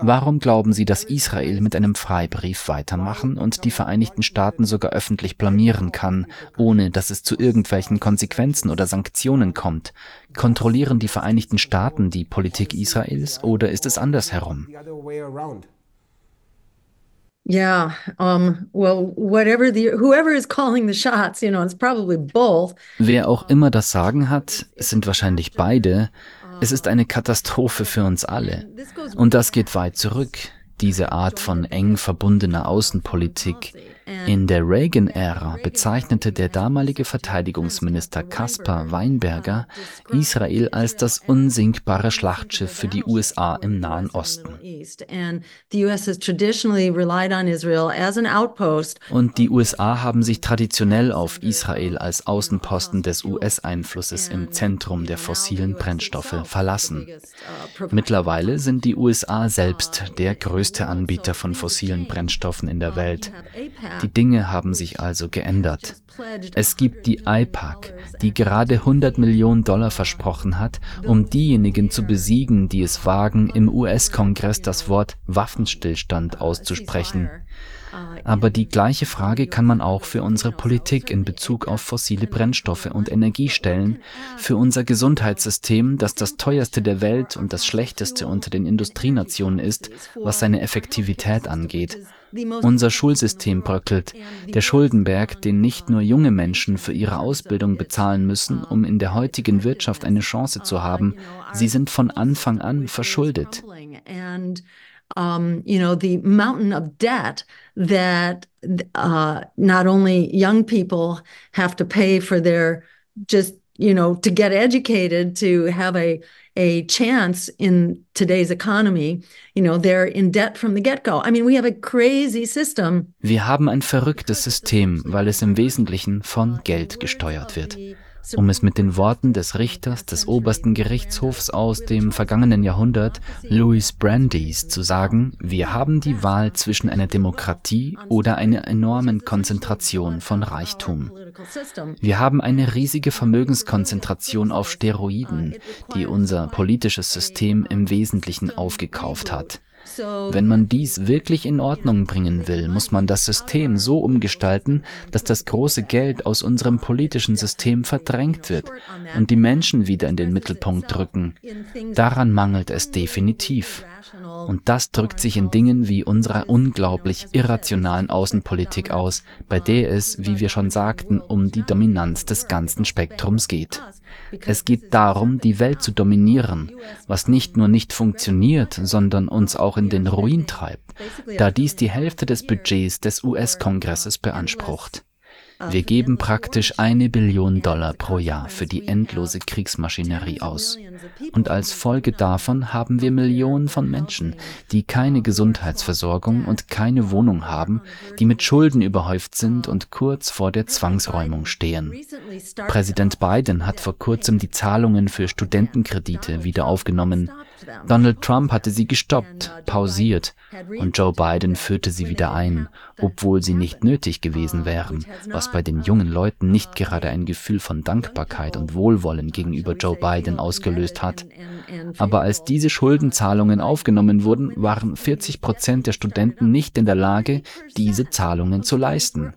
Warum glauben Sie, dass Israel mit einem Freibrief weitermachen und die Vereinigten Staaten sogar öffentlich blamieren kann, ohne dass es zu irgendwelchen Konsequenzen oder Sanktionen kommt? Kontrollieren die Vereinigten Staaten die Politik Israels oder ist es andersherum? Yeah, um, well, whatever the whoever is calling the shots, you know, it's probably both. Wer auch immer das Sagen hat, es sind wahrscheinlich beide. Es ist eine Katastrophe für uns alle. Und das geht weit zurück, diese Art von eng verbundener Außenpolitik. In der Reagan-Ära bezeichnete der damalige Verteidigungsminister Caspar Weinberger Israel als das unsinkbare Schlachtschiff für die USA im Nahen Osten. Und die USA haben sich traditionell auf Israel als Außenposten des US-Einflusses im Zentrum der fossilen Brennstoffe verlassen. Mittlerweile sind die USA selbst der größte Anbieter von fossilen Brennstoffen in der Welt. Die Dinge haben sich also geändert. Es gibt die IPAC, die gerade 100 Millionen Dollar versprochen hat, um diejenigen zu besiegen, die es wagen, im US-Kongress das Wort Waffenstillstand auszusprechen. Aber die gleiche Frage kann man auch für unsere Politik in Bezug auf fossile Brennstoffe und Energie stellen, für unser Gesundheitssystem, das das teuerste der Welt und das schlechteste unter den Industrienationen ist, was seine Effektivität angeht. Unser Schulsystem bröckelt. Der Schuldenberg, den nicht nur junge Menschen für ihre Ausbildung bezahlen müssen, um in der heutigen Wirtschaft eine Chance zu haben, sie sind von Anfang an verschuldet. Um, you know, the mountain of debt that uh, not only young people have to pay for their just you know, to get educated, to have a a chance in today's economy, you know, they're in debt from the get-go. I mean, we have a crazy system. Wir haben ein verrücktes System, weil es im Wesentlichen von Geld gesteuert wird. Um es mit den Worten des Richters des obersten Gerichtshofs aus dem vergangenen Jahrhundert, Louis Brandeis, zu sagen, wir haben die Wahl zwischen einer Demokratie oder einer enormen Konzentration von Reichtum. Wir haben eine riesige Vermögenskonzentration auf Steroiden, die unser politisches System im Wesentlichen aufgekauft hat. Wenn man dies wirklich in Ordnung bringen will, muss man das System so umgestalten, dass das große Geld aus unserem politischen System verdrängt wird und die Menschen wieder in den Mittelpunkt drücken. Daran mangelt es definitiv. Und das drückt sich in Dingen wie unserer unglaublich irrationalen Außenpolitik aus, bei der es, wie wir schon sagten, um die Dominanz des ganzen Spektrums geht. Es geht darum, die Welt zu dominieren, was nicht nur nicht funktioniert, sondern uns auch in den Ruin treibt, da dies die Hälfte des Budgets des US-Kongresses beansprucht. Wir geben praktisch eine Billion Dollar pro Jahr für die endlose Kriegsmaschinerie aus. Und als Folge davon haben wir Millionen von Menschen, die keine Gesundheitsversorgung und keine Wohnung haben, die mit Schulden überhäuft sind und kurz vor der Zwangsräumung stehen. Präsident Biden hat vor kurzem die Zahlungen für Studentenkredite wieder aufgenommen. Donald Trump hatte sie gestoppt, pausiert und Joe Biden führte sie wieder ein, obwohl sie nicht nötig gewesen wären, was bei den jungen Leuten nicht gerade ein Gefühl von Dankbarkeit und Wohlwollen gegenüber Joe Biden ausgelöst hat. Aber als diese Schuldenzahlungen aufgenommen wurden, waren 40 Prozent der Studenten nicht in der Lage, diese Zahlungen zu leisten.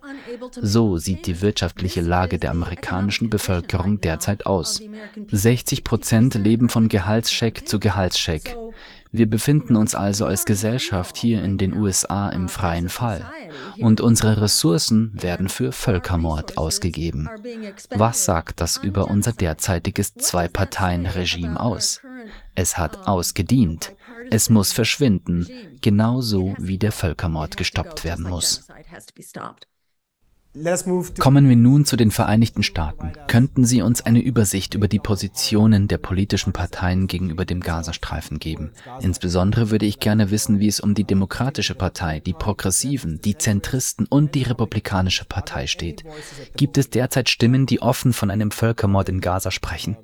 So sieht die wirtschaftliche Lage der amerikanischen Bevölkerung derzeit aus. 60 Prozent leben von Gehaltscheck zu Gehaltscheck. Wir befinden uns also als Gesellschaft hier in den USA im freien Fall und unsere Ressourcen werden für Völkermord ausgegeben. Was sagt das über unser derzeitiges Zwei-Parteien-Regime aus? Es hat ausgedient. Es muss verschwinden, genauso wie der Völkermord gestoppt werden muss. Kommen wir nun zu den Vereinigten Staaten. Könnten Sie uns eine Übersicht über die Positionen der politischen Parteien gegenüber dem Gazastreifen geben? Insbesondere würde ich gerne wissen, wie es um die Demokratische Partei, die Progressiven, die Zentristen und die Republikanische Partei steht. Gibt es derzeit Stimmen, die offen von einem Völkermord in Gaza sprechen?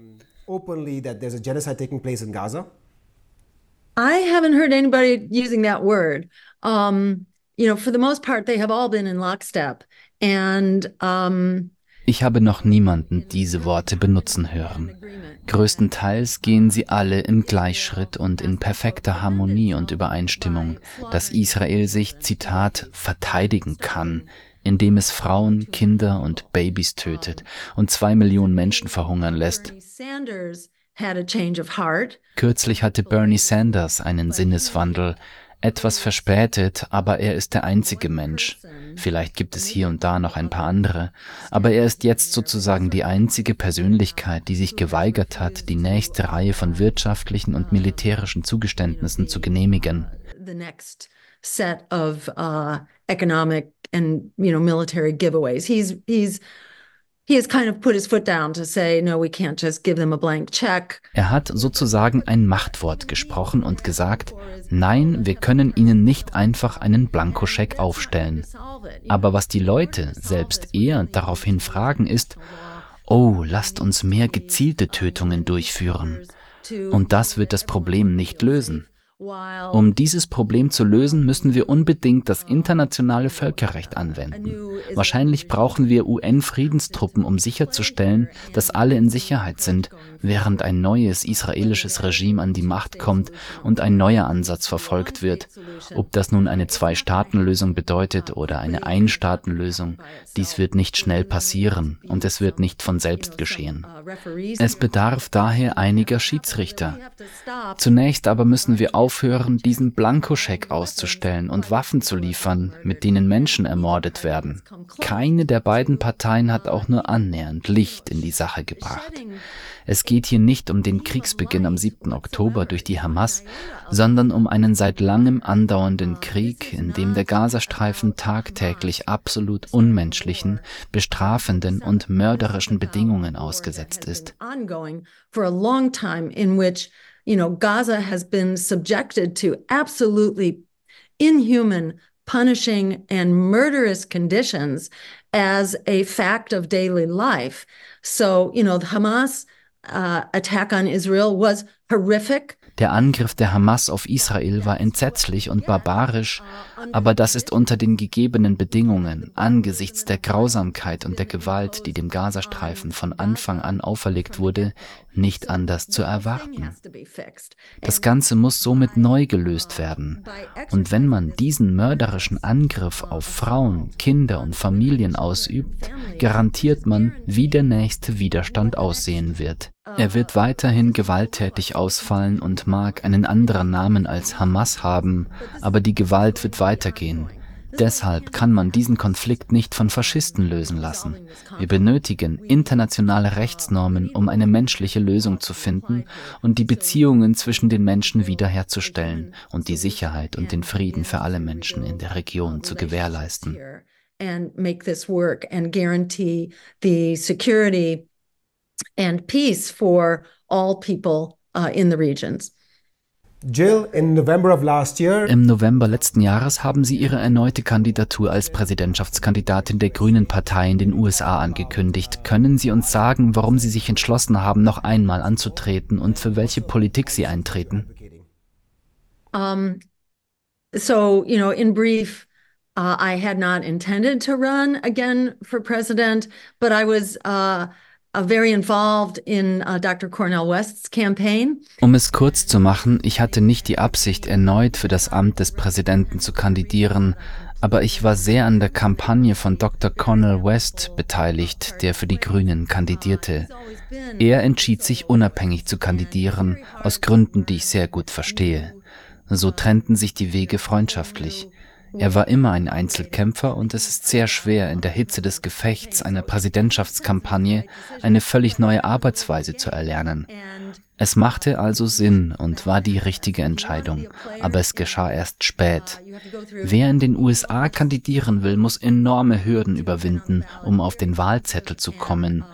I haven't heard anybody using that word. Um, you know, for the most part, they have all been in lockstep. And, um, ich habe noch niemanden diese Worte benutzen hören. Größtenteils gehen sie alle im Gleichschritt und in perfekter Harmonie und Übereinstimmung, dass Israel sich, Zitat, verteidigen kann, indem es Frauen, Kinder und Babys tötet und zwei Millionen Menschen verhungern lässt. Kürzlich hatte Bernie Sanders einen Sinneswandel, etwas verspätet, aber er ist der einzige Mensch. Vielleicht gibt es hier und da noch ein paar andere, aber er ist jetzt sozusagen die einzige Persönlichkeit, die sich geweigert hat, die nächste Reihe von wirtschaftlichen und militärischen Zugeständnissen zu genehmigen. set of uh, economic and you know military giveaways. He's he's er hat sozusagen ein Machtwort gesprochen und gesagt, nein, wir können Ihnen nicht einfach einen Blankoscheck aufstellen. Aber was die Leute selbst eher daraufhin fragen ist, oh, lasst uns mehr gezielte Tötungen durchführen. Und das wird das Problem nicht lösen. Um dieses Problem zu lösen, müssen wir unbedingt das internationale Völkerrecht anwenden. Wahrscheinlich brauchen wir UN-Friedenstruppen, um sicherzustellen, dass alle in Sicherheit sind, während ein neues israelisches Regime an die Macht kommt und ein neuer Ansatz verfolgt wird. Ob das nun eine Zwei-Staaten-Lösung bedeutet oder eine Ein-Staaten-Lösung, dies wird nicht schnell passieren und es wird nicht von selbst geschehen. Es bedarf daher einiger Schiedsrichter. Zunächst aber müssen wir auf aufhören, diesen Blankoscheck auszustellen und Waffen zu liefern, mit denen Menschen ermordet werden. Keine der beiden Parteien hat auch nur annähernd Licht in die Sache gebracht. Es geht hier nicht um den Kriegsbeginn am 7. Oktober durch die Hamas, sondern um einen seit langem andauernden Krieg, in dem der Gazastreifen tagtäglich absolut unmenschlichen, bestrafenden und mörderischen Bedingungen ausgesetzt ist. You know, Gaza has been subjected to absolutely inhuman, punishing, and murderous conditions as a fact of daily life. So, you know, Hamas uh, attack on Israel was horrific. Der Angriff der Hamas auf Israel war entsetzlich und barbarisch, aber das ist unter den gegebenen Bedingungen, angesichts der Grausamkeit und der Gewalt, die dem Gazastreifen von Anfang an auferlegt wurde, nicht anders zu erwarten. Das Ganze muss somit neu gelöst werden. Und wenn man diesen mörderischen Angriff auf Frauen, Kinder und Familien ausübt, garantiert man, wie der nächste Widerstand aussehen wird. Er wird weiterhin gewalttätig ausfallen und mag einen anderen Namen als Hamas haben, aber die Gewalt wird weitergehen. Deshalb kann man diesen Konflikt nicht von Faschisten lösen lassen. Wir benötigen internationale Rechtsnormen, um eine menschliche Lösung zu finden und die Beziehungen zwischen den Menschen wiederherzustellen und die Sicherheit und den Frieden für alle Menschen in der Region zu gewährleisten. And make this work and guarantee the security and peace for all people uh, in the regions. Im November letzten Jahres haben Sie Ihre erneute Kandidatur als Präsidentschaftskandidatin der Grünen Partei in den USA angekündigt. Können Sie uns sagen, warum Sie sich entschlossen haben, noch einmal anzutreten und für welche Politik Sie eintreten? Um, so, you know, in brief, uh, I had not intended to run again for president, but I was uh, Uh, uh. Um es kurz zu machen, ich hatte nicht die Absicht, erneut für das Amt des Präsidenten zu kandidieren, aber ich war sehr an der Kampagne von Dr. Cornel West beteiligt, der für die Grünen kandidierte. Er entschied sich unabhängig zu kandidieren, aus Gründen, die ich sehr gut verstehe. So trennten sich die Wege freundschaftlich. Er war immer ein Einzelkämpfer und es ist sehr schwer, in der Hitze des Gefechts einer Präsidentschaftskampagne eine völlig neue Arbeitsweise zu erlernen. Es machte also Sinn und war die richtige Entscheidung, aber es geschah erst spät. Wer in den USA kandidieren will, muss enorme Hürden überwinden, um auf den Wahlzettel zu kommen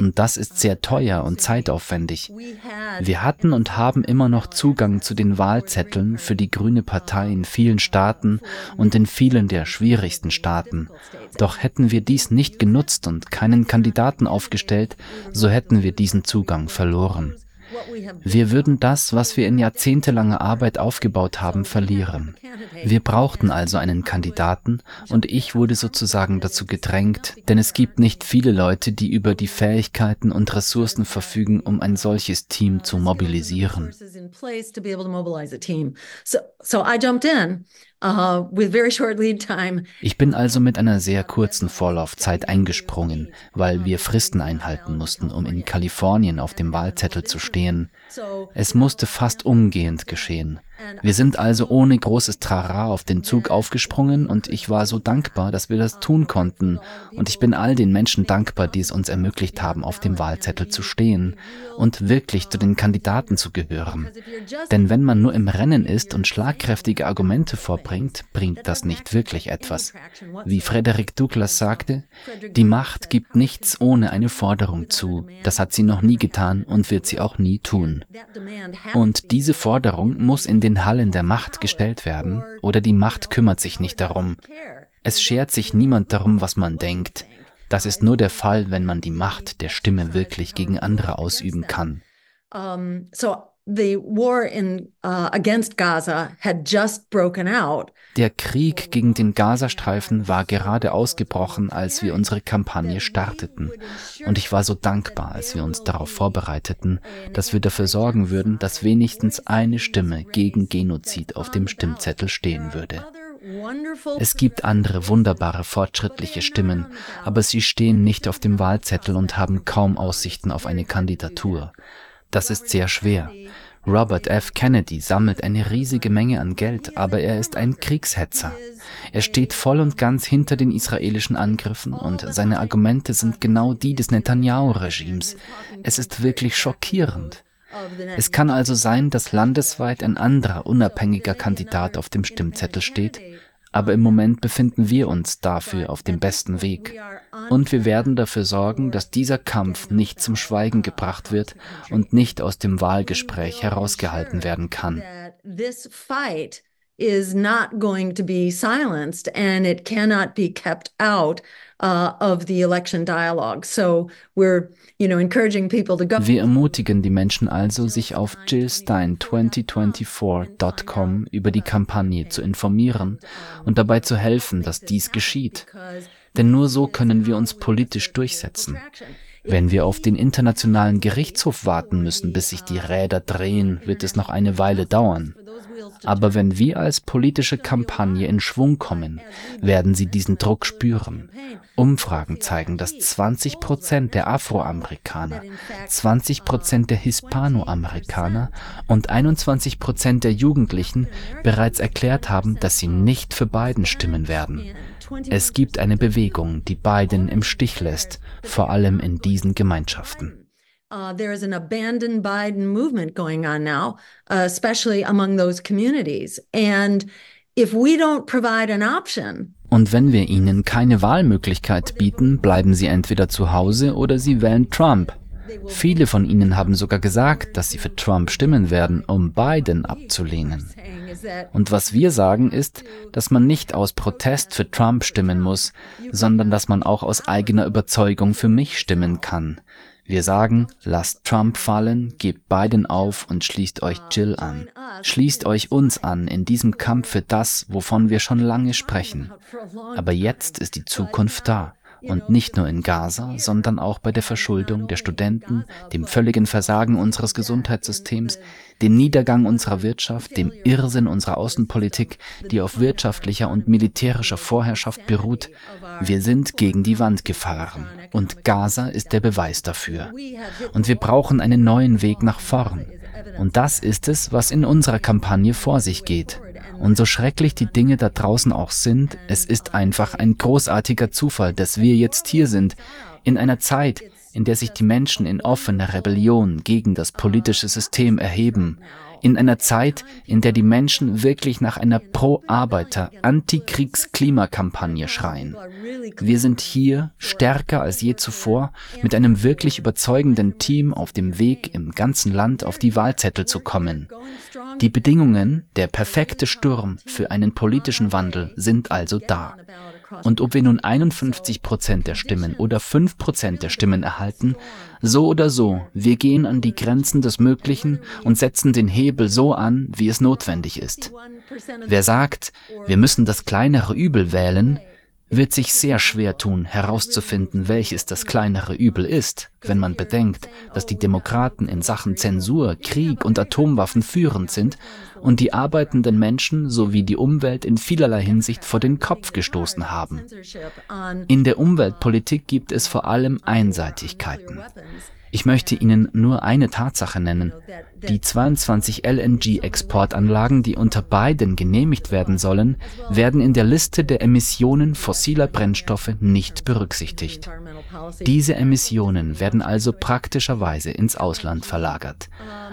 und das ist sehr teuer und zeitaufwendig. Wir hatten und haben immer noch Zugang zu den Wahlzetteln für die Grüne Partei in vielen Staaten und in vielen der schwierigsten Staaten. Doch hätten wir dies nicht genutzt und keinen Kandidaten aufgestellt, so hätten wir diesen Zugang verloren. Wir würden das, was wir in jahrzehntelanger Arbeit aufgebaut haben, verlieren. Wir brauchten also einen Kandidaten und ich wurde sozusagen dazu gedrängt, denn es gibt nicht viele Leute, die über die Fähigkeiten und Ressourcen verfügen, um ein solches Team zu mobilisieren. Uh, ich bin also mit einer sehr kurzen Vorlaufzeit eingesprungen, weil wir Fristen einhalten mussten, um in Kalifornien auf dem Wahlzettel zu stehen. Es musste fast umgehend geschehen. Wir sind also ohne großes Trara auf den Zug aufgesprungen und ich war so dankbar, dass wir das tun konnten. Und ich bin all den Menschen dankbar, die es uns ermöglicht haben, auf dem Wahlzettel zu stehen und wirklich zu den Kandidaten zu gehören. Denn wenn man nur im Rennen ist und schlagkräftige Argumente vorbringt, bringt das nicht wirklich etwas. Wie Frederick Douglass sagte, die Macht gibt nichts ohne eine Forderung zu. Das hat sie noch nie getan und wird sie auch nie tun. Und diese Forderung muss in den Hallen der Macht gestellt werden, oder die Macht kümmert sich nicht darum. Es schert sich niemand darum, was man denkt. Das ist nur der Fall, wenn man die Macht der Stimme wirklich gegen andere ausüben kann. Um, so the war in, uh, against Gaza had just broken out. Der Krieg gegen den Gazastreifen war gerade ausgebrochen, als wir unsere Kampagne starteten. Und ich war so dankbar, als wir uns darauf vorbereiteten, dass wir dafür sorgen würden, dass wenigstens eine Stimme gegen Genozid auf dem Stimmzettel stehen würde. Es gibt andere wunderbare fortschrittliche Stimmen, aber sie stehen nicht auf dem Wahlzettel und haben kaum Aussichten auf eine Kandidatur. Das ist sehr schwer. Robert F. Kennedy sammelt eine riesige Menge an Geld, aber er ist ein Kriegshetzer. Er steht voll und ganz hinter den israelischen Angriffen und seine Argumente sind genau die des Netanyahu-Regimes. Es ist wirklich schockierend. Es kann also sein, dass landesweit ein anderer unabhängiger Kandidat auf dem Stimmzettel steht, aber im Moment befinden wir uns dafür auf dem besten Weg. Und wir werden dafür sorgen, dass dieser Kampf nicht zum Schweigen gebracht wird und nicht aus dem Wahlgespräch herausgehalten werden kann. Is not going to be silenced and it cannot be kept out uh, of the election dialogue. So we're, you know, encouraging people to go. Wir ermutigen die Menschen also, sich auf jillstein2024.com über die Kampagne zu informieren und dabei zu helfen, dass dies geschieht. Denn nur so können wir uns politisch durchsetzen. Wenn wir auf den Internationalen Gerichtshof warten müssen, bis sich die Räder drehen, wird es noch eine Weile dauern. Aber wenn wir als politische Kampagne in Schwung kommen, werden sie diesen Druck spüren. Umfragen zeigen, dass 20 Prozent der Afroamerikaner, 20 Prozent der Hispanoamerikaner und 21 Prozent der Jugendlichen bereits erklärt haben, dass sie nicht für Biden stimmen werden. Es gibt eine Bewegung, die Biden im Stich lässt, vor allem in diesen Gemeinschaften. Uh, there is an abandoned Biden movement going on now, uh, especially among those communities. And if we don't provide an option, und wenn wir ihnen keine Wahlmöglichkeit bieten, bleiben sie entweder zu Hause oder sie wählen Trump. Viele von ihnen haben sogar gesagt, dass sie für Trump stimmen werden, um Biden abzulehnen. Und was wir sagen ist, dass man nicht aus Protest für Trump stimmen muss, sondern dass man auch aus eigener Überzeugung für mich stimmen kann. Wir sagen, lasst Trump fallen, gebt Biden auf und schließt euch Jill an. Schließt euch uns an in diesem Kampf für das, wovon wir schon lange sprechen. Aber jetzt ist die Zukunft da. Und nicht nur in Gaza, sondern auch bei der Verschuldung der Studenten, dem völligen Versagen unseres Gesundheitssystems, dem Niedergang unserer Wirtschaft, dem Irrsinn unserer Außenpolitik, die auf wirtschaftlicher und militärischer Vorherrschaft beruht. Wir sind gegen die Wand gefahren. Und Gaza ist der Beweis dafür. Und wir brauchen einen neuen Weg nach vorn. Und das ist es, was in unserer Kampagne vor sich geht. Und so schrecklich die Dinge da draußen auch sind, es ist einfach ein großartiger Zufall, dass wir jetzt hier sind, in einer Zeit, in der sich die Menschen in offener Rebellion gegen das politische System erheben, in einer Zeit, in der die Menschen wirklich nach einer Pro-Arbeiter, Antikriegs-Klimakampagne schreien. Wir sind hier stärker als je zuvor mit einem wirklich überzeugenden Team auf dem Weg im ganzen Land auf die Wahlzettel zu kommen. Die Bedingungen, der perfekte Sturm für einen politischen Wandel sind also da. Und ob wir nun 51 Prozent der Stimmen oder 5 Prozent der Stimmen erhalten, so oder so, wir gehen an die Grenzen des Möglichen und setzen den Hebel so an, wie es notwendig ist. Wer sagt, wir müssen das kleinere Übel wählen, wird sich sehr schwer tun, herauszufinden, welches das kleinere Übel ist, wenn man bedenkt, dass die Demokraten in Sachen Zensur, Krieg und Atomwaffen führend sind und die arbeitenden Menschen sowie die Umwelt in vielerlei Hinsicht vor den Kopf gestoßen haben. In der Umweltpolitik gibt es vor allem Einseitigkeiten. Ich möchte Ihnen nur eine Tatsache nennen. Die 22 LNG-Exportanlagen, die unter Biden genehmigt werden sollen, werden in der Liste der Emissionen fossiler Brennstoffe nicht berücksichtigt. Diese Emissionen werden also praktischerweise ins Ausland verlagert.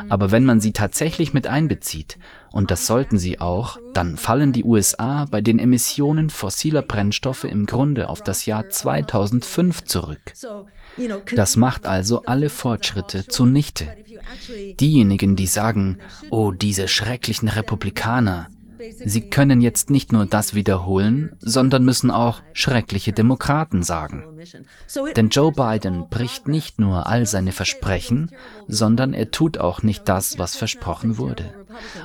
Aber wenn man sie tatsächlich mit einbezieht, und das sollten sie auch, dann fallen die USA bei den Emissionen fossiler Brennstoffe im Grunde auf das Jahr 2005 zurück. Das macht also alle Fortschritte zunichte. Diejenigen, die sagen, oh, diese schrecklichen Republikaner, Sie können jetzt nicht nur das wiederholen, sondern müssen auch schreckliche Demokraten sagen. Denn Joe Biden bricht nicht nur all seine Versprechen, sondern er tut auch nicht das, was versprochen wurde.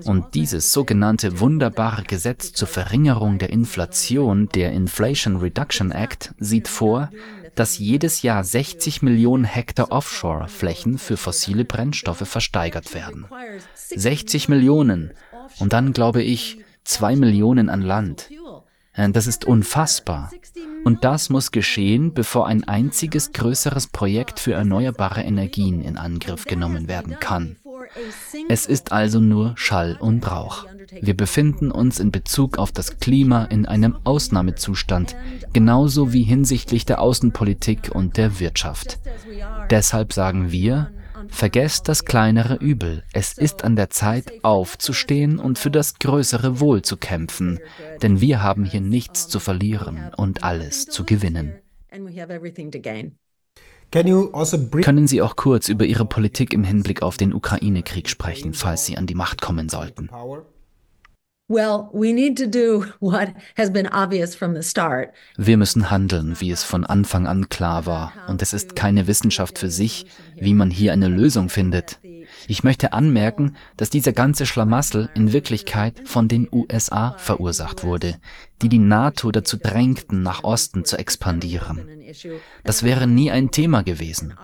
Und dieses sogenannte wunderbare Gesetz zur Verringerung der Inflation, der Inflation Reduction Act, sieht vor, dass jedes Jahr 60 Millionen Hektar Offshore-Flächen für fossile Brennstoffe versteigert werden. 60 Millionen. Und dann glaube ich, zwei Millionen an Land. Äh, das ist unfassbar. Und das muss geschehen, bevor ein einziges größeres Projekt für erneuerbare Energien in Angriff genommen werden kann. Es ist also nur Schall und Rauch. Wir befinden uns in Bezug auf das Klima in einem Ausnahmezustand, genauso wie hinsichtlich der Außenpolitik und der Wirtschaft. Deshalb sagen wir, vergesst das kleinere Übel. Es ist an der Zeit, aufzustehen und für das größere Wohl zu kämpfen, denn wir haben hier nichts zu verlieren und alles zu gewinnen. Also Können Sie auch kurz über Ihre Politik im Hinblick auf den Ukraine-Krieg sprechen, falls Sie an die Macht kommen sollten? Wir müssen handeln, wie es von Anfang an klar war. Und es ist keine Wissenschaft für sich, wie man hier eine Lösung findet. Ich möchte anmerken, dass dieser ganze Schlamassel in Wirklichkeit von den USA verursacht wurde, die die NATO dazu drängten, nach Osten zu expandieren. Das wäre nie ein Thema gewesen.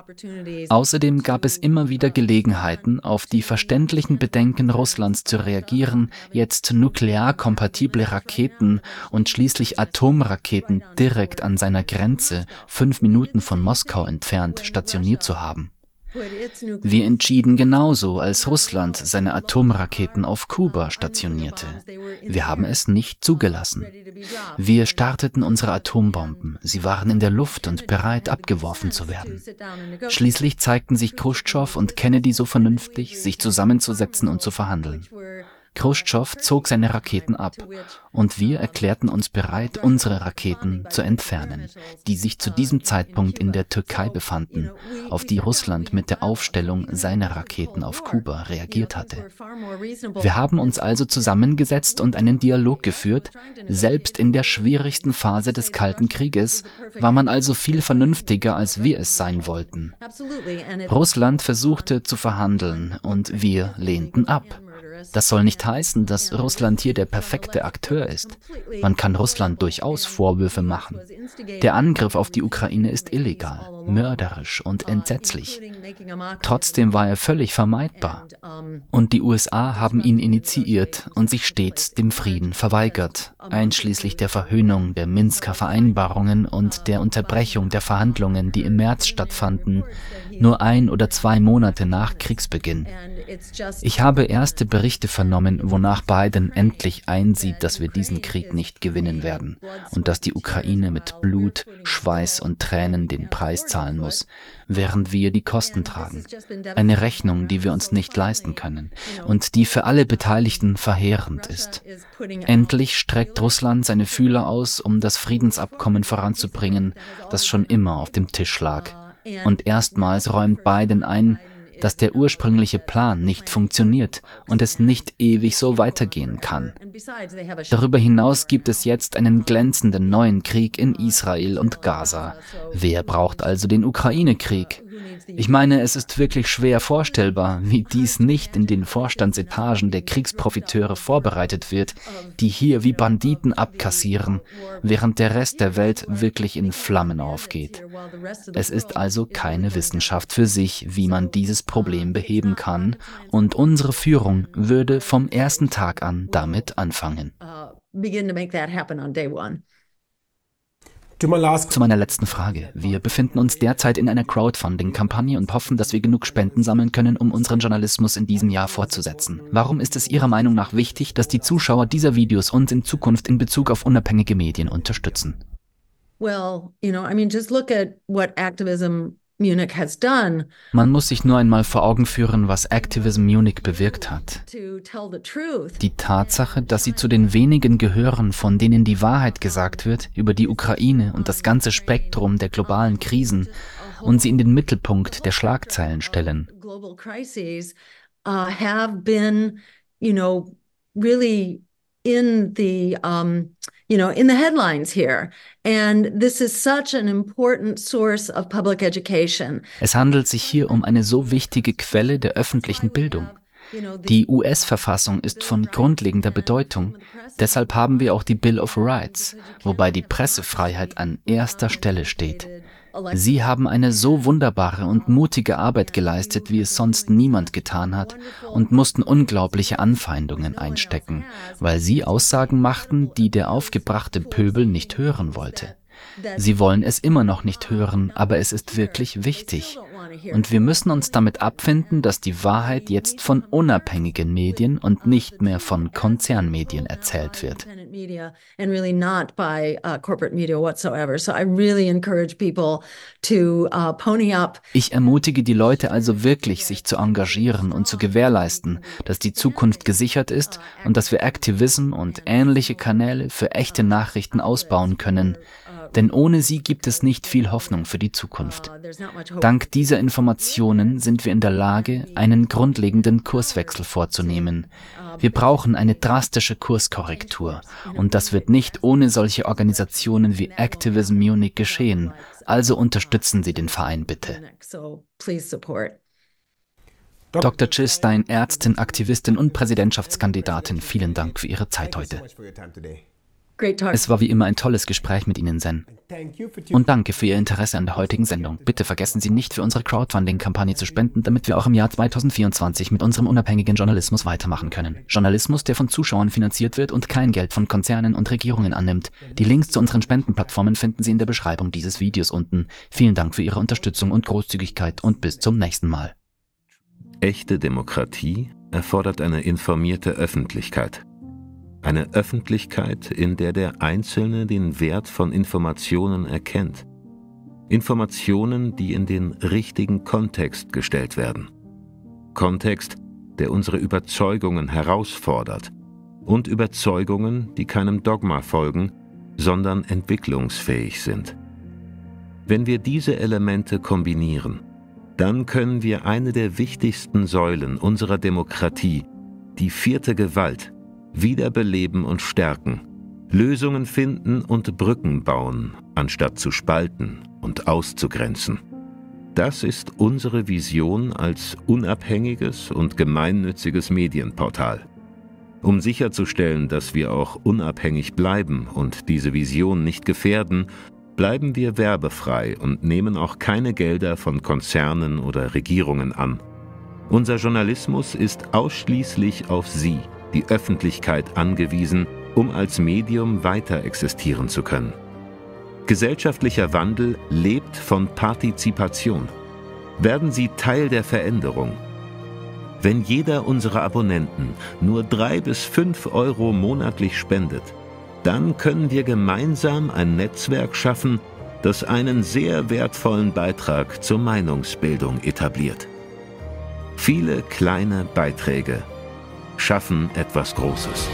Außerdem gab es immer wieder Gelegenheiten, auf die verständlichen Bedenken Russlands zu reagieren, jetzt nuklearkompatible Raketen und schließlich Atomraketen direkt an seiner Grenze, fünf Minuten von Moskau entfernt, stationiert zu haben. Wir entschieden genauso, als Russland seine Atomraketen auf Kuba stationierte. Wir haben es nicht zugelassen. Wir starteten unsere Atombomben. Sie waren in der Luft und bereit, abgeworfen zu werden. Schließlich zeigten sich Khrushchev und Kennedy so vernünftig, sich zusammenzusetzen und zu verhandeln. Khrushchev zog seine Raketen ab und wir erklärten uns bereit, unsere Raketen zu entfernen, die sich zu diesem Zeitpunkt in der Türkei befanden, auf die Russland mit der Aufstellung seiner Raketen auf Kuba reagiert hatte. Wir haben uns also zusammengesetzt und einen Dialog geführt. Selbst in der schwierigsten Phase des Kalten Krieges war man also viel vernünftiger, als wir es sein wollten. Russland versuchte zu verhandeln und wir lehnten ab. Das soll nicht heißen, dass Russland hier der perfekte Akteur ist. Man kann Russland durchaus Vorwürfe machen. Der Angriff auf die Ukraine ist illegal, mörderisch und entsetzlich. Trotzdem war er völlig vermeidbar. Und die USA haben ihn initiiert und sich stets dem Frieden verweigert, einschließlich der Verhöhnung der Minsker Vereinbarungen und der Unterbrechung der Verhandlungen, die im März stattfanden, nur ein oder zwei Monate nach Kriegsbeginn. Ich habe erste Berichte vernommen, wonach Biden endlich einsieht, dass wir diesen Krieg nicht gewinnen werden und dass die Ukraine mit Blut, Schweiß und Tränen den Preis zahlen muss, während wir die Kosten tragen. Eine Rechnung, die wir uns nicht leisten können und die für alle Beteiligten verheerend ist. Endlich streckt Russland seine Fühler aus, um das Friedensabkommen voranzubringen, das schon immer auf dem Tisch lag. Und erstmals räumt Biden ein, dass der ursprüngliche Plan nicht funktioniert und es nicht ewig so weitergehen kann. Darüber hinaus gibt es jetzt einen glänzenden neuen Krieg in Israel und Gaza. Wer braucht also den Ukraine-Krieg? Ich meine, es ist wirklich schwer vorstellbar, wie dies nicht in den Vorstandsetagen der Kriegsprofiteure vorbereitet wird, die hier wie Banditen abkassieren, während der Rest der Welt wirklich in Flammen aufgeht. Es ist also keine Wissenschaft für sich, wie man dieses Problem beheben kann, und unsere Führung würde vom ersten Tag an damit anfangen. begin to make that happen on day one. Zu meiner letzten Frage. Wir befinden uns derzeit in einer Crowdfunding-Kampagne und hoffen, dass wir genug Spenden sammeln können, um unseren Journalismus in diesem Jahr fortzusetzen. Warum ist es Ihrer Meinung nach wichtig, dass die Zuschauer dieser Videos uns in Zukunft in Bezug auf unabhängige Medien unterstützen? Well, you know, I mean, just look at what activism man muss sich nur einmal vor Augen führen, was Activism Munich bewirkt hat. Die Tatsache, dass sie zu den wenigen gehören, von denen die Wahrheit gesagt wird über die Ukraine und das ganze Spektrum der globalen Krisen und sie in den Mittelpunkt der Schlagzeilen stellen. Uh, have been, you know, really in the um, you know, in the headlines here. And this is such an important source of public education. Es handelt sich hier um eine so wichtige Quelle der öffentlichen Bildung. Die US-Verfassung ist von grundlegender Bedeutung. Deshalb haben wir auch die Bill of Rights, wobei die Pressefreiheit an erster Stelle steht. Sie haben eine so wunderbare und mutige Arbeit geleistet, wie es sonst niemand getan hat, und mussten unglaubliche Anfeindungen einstecken, weil sie Aussagen machten, die der aufgebrachte Pöbel nicht hören wollte. Sie wollen es immer noch nicht hören, aber es ist wirklich wichtig. Und wir müssen uns damit abfinden, dass die Wahrheit jetzt von unabhängigen Medien und nicht mehr von Konzernmedien erzählt wird. Ich ermutige die Leute also wirklich, sich zu engagieren und zu gewährleisten, dass die Zukunft gesichert ist und dass wir Activism und ähnliche Kanäle für echte Nachrichten ausbauen können denn ohne sie gibt es nicht viel Hoffnung für die Zukunft. Dank dieser Informationen sind wir in der Lage, einen grundlegenden Kurswechsel vorzunehmen. Wir brauchen eine drastische Kurskorrektur und das wird nicht ohne solche Organisationen wie Activism Munich geschehen. Also unterstützen Sie den Verein bitte. Dr. Jill Stein, Ärztin, Aktivistin und Präsidentschaftskandidatin, vielen Dank für Ihre Zeit heute. Es war wie immer ein tolles Gespräch mit Ihnen, Zen. Und danke für Ihr Interesse an der heutigen Sendung. Bitte vergessen Sie nicht, für unsere Crowdfunding-Kampagne zu spenden, damit wir auch im Jahr 2024 mit unserem unabhängigen Journalismus weitermachen können. Journalismus, der von Zuschauern finanziert wird und kein Geld von Konzernen und Regierungen annimmt. Die Links zu unseren Spendenplattformen finden Sie in der Beschreibung dieses Videos unten. Vielen Dank für Ihre Unterstützung und Großzügigkeit und bis zum nächsten Mal. Echte Demokratie erfordert eine informierte Öffentlichkeit. Eine Öffentlichkeit, in der der Einzelne den Wert von Informationen erkennt. Informationen, die in den richtigen Kontext gestellt werden. Kontext, der unsere Überzeugungen herausfordert und Überzeugungen, die keinem Dogma folgen, sondern entwicklungsfähig sind. Wenn wir diese Elemente kombinieren, dann können wir eine der wichtigsten Säulen unserer Demokratie, die vierte Gewalt, wiederbeleben und stärken, Lösungen finden und Brücken bauen, anstatt zu spalten und auszugrenzen. Das ist unsere Vision als unabhängiges und gemeinnütziges Medienportal. Um sicherzustellen, dass wir auch unabhängig bleiben und diese Vision nicht gefährden, bleiben wir werbefrei und nehmen auch keine Gelder von Konzernen oder Regierungen an. Unser Journalismus ist ausschließlich auf Sie, die Öffentlichkeit angewiesen, um als Medium weiter existieren zu können. Gesellschaftlicher Wandel lebt von Partizipation. Werden Sie Teil der Veränderung. Wenn jeder unserer Abonnenten nur drei bis fünf Euro monatlich spendet, dann können wir gemeinsam ein Netzwerk schaffen, das einen sehr wertvollen Beitrag zur Meinungsbildung etabliert. Viele kleine Beiträge schaffen etwas Großes.